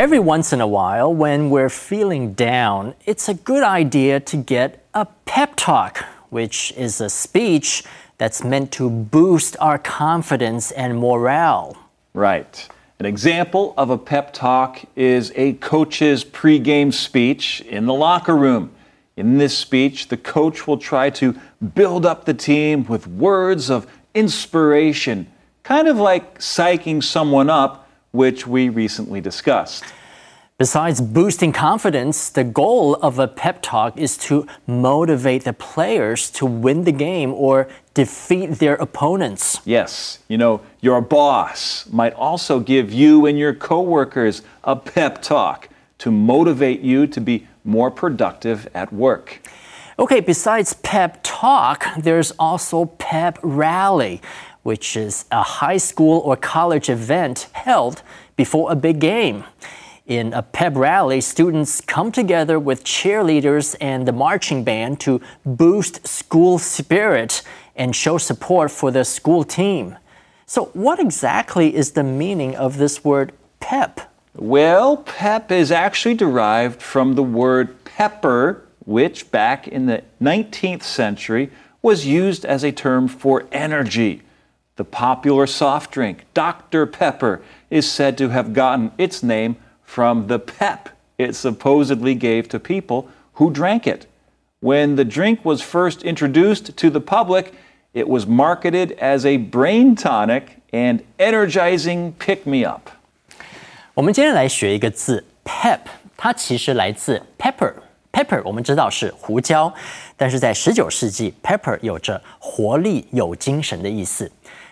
Every once in a while, when we're feeling down, it's a good idea to get a pep talk, which is a speech that's meant to boost our confidence and morale. Right. An example of a pep talk is a coach's pregame speech in the locker room. In this speech, the coach will try to build up the team with words of inspiration, kind of like psyching someone up which we recently discussed. Besides boosting confidence, the goal of a pep talk is to motivate the players to win the game or defeat their opponents. Yes, you know, your boss might also give you and your coworkers a pep talk to motivate you to be more productive at work. Okay, besides pep talk, there's also pep rally which is a high school or college event held before a big game. In a pep rally, students come together with cheerleaders and the marching band to boost school spirit and show support for the school team. So, what exactly is the meaning of this word pep? Well, pep is actually derived from the word pepper, which back in the 19th century was used as a term for energy. The popular soft drink, Dr. Pepper, is said to have gotten its name from the pep it supposedly gave to people who drank it. When the drink was first introduced to the public, it was marketed as a brain tonic and energizing pick me up. 我们今天来学一个字 pep，它其实来自 pepper。pepper 我们知道是胡椒，但是在十九世纪，pepper 有着活力、有精神的意思。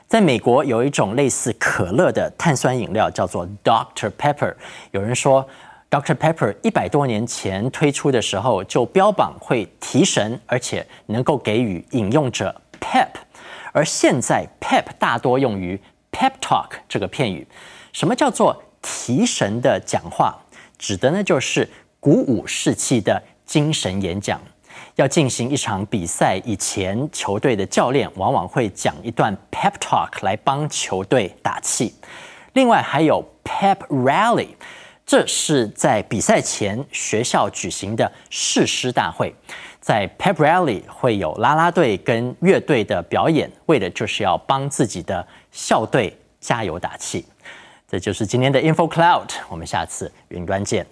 在美国有一种类似可乐的碳酸饮料，叫做 Dr Pepper。有人说，Dr Pepper 一百多年前推出的时候就标榜会提神，而且能够给予饮用者 pep。而现在 pep 大多用于 pep talk 这个片语。什么叫做提神的讲话？指的呢就是鼓舞士气的精神演讲。要进行一场比赛以前，球队的教练往往会讲一段 pep talk 来帮球队打气。另外还有 pep rally，这是在比赛前学校举行的誓师大会。在 pep rally 会有啦啦队跟乐队的表演，为的就是要帮自己的校队加油打气。这就是今天的 info cloud，我们下次云端见。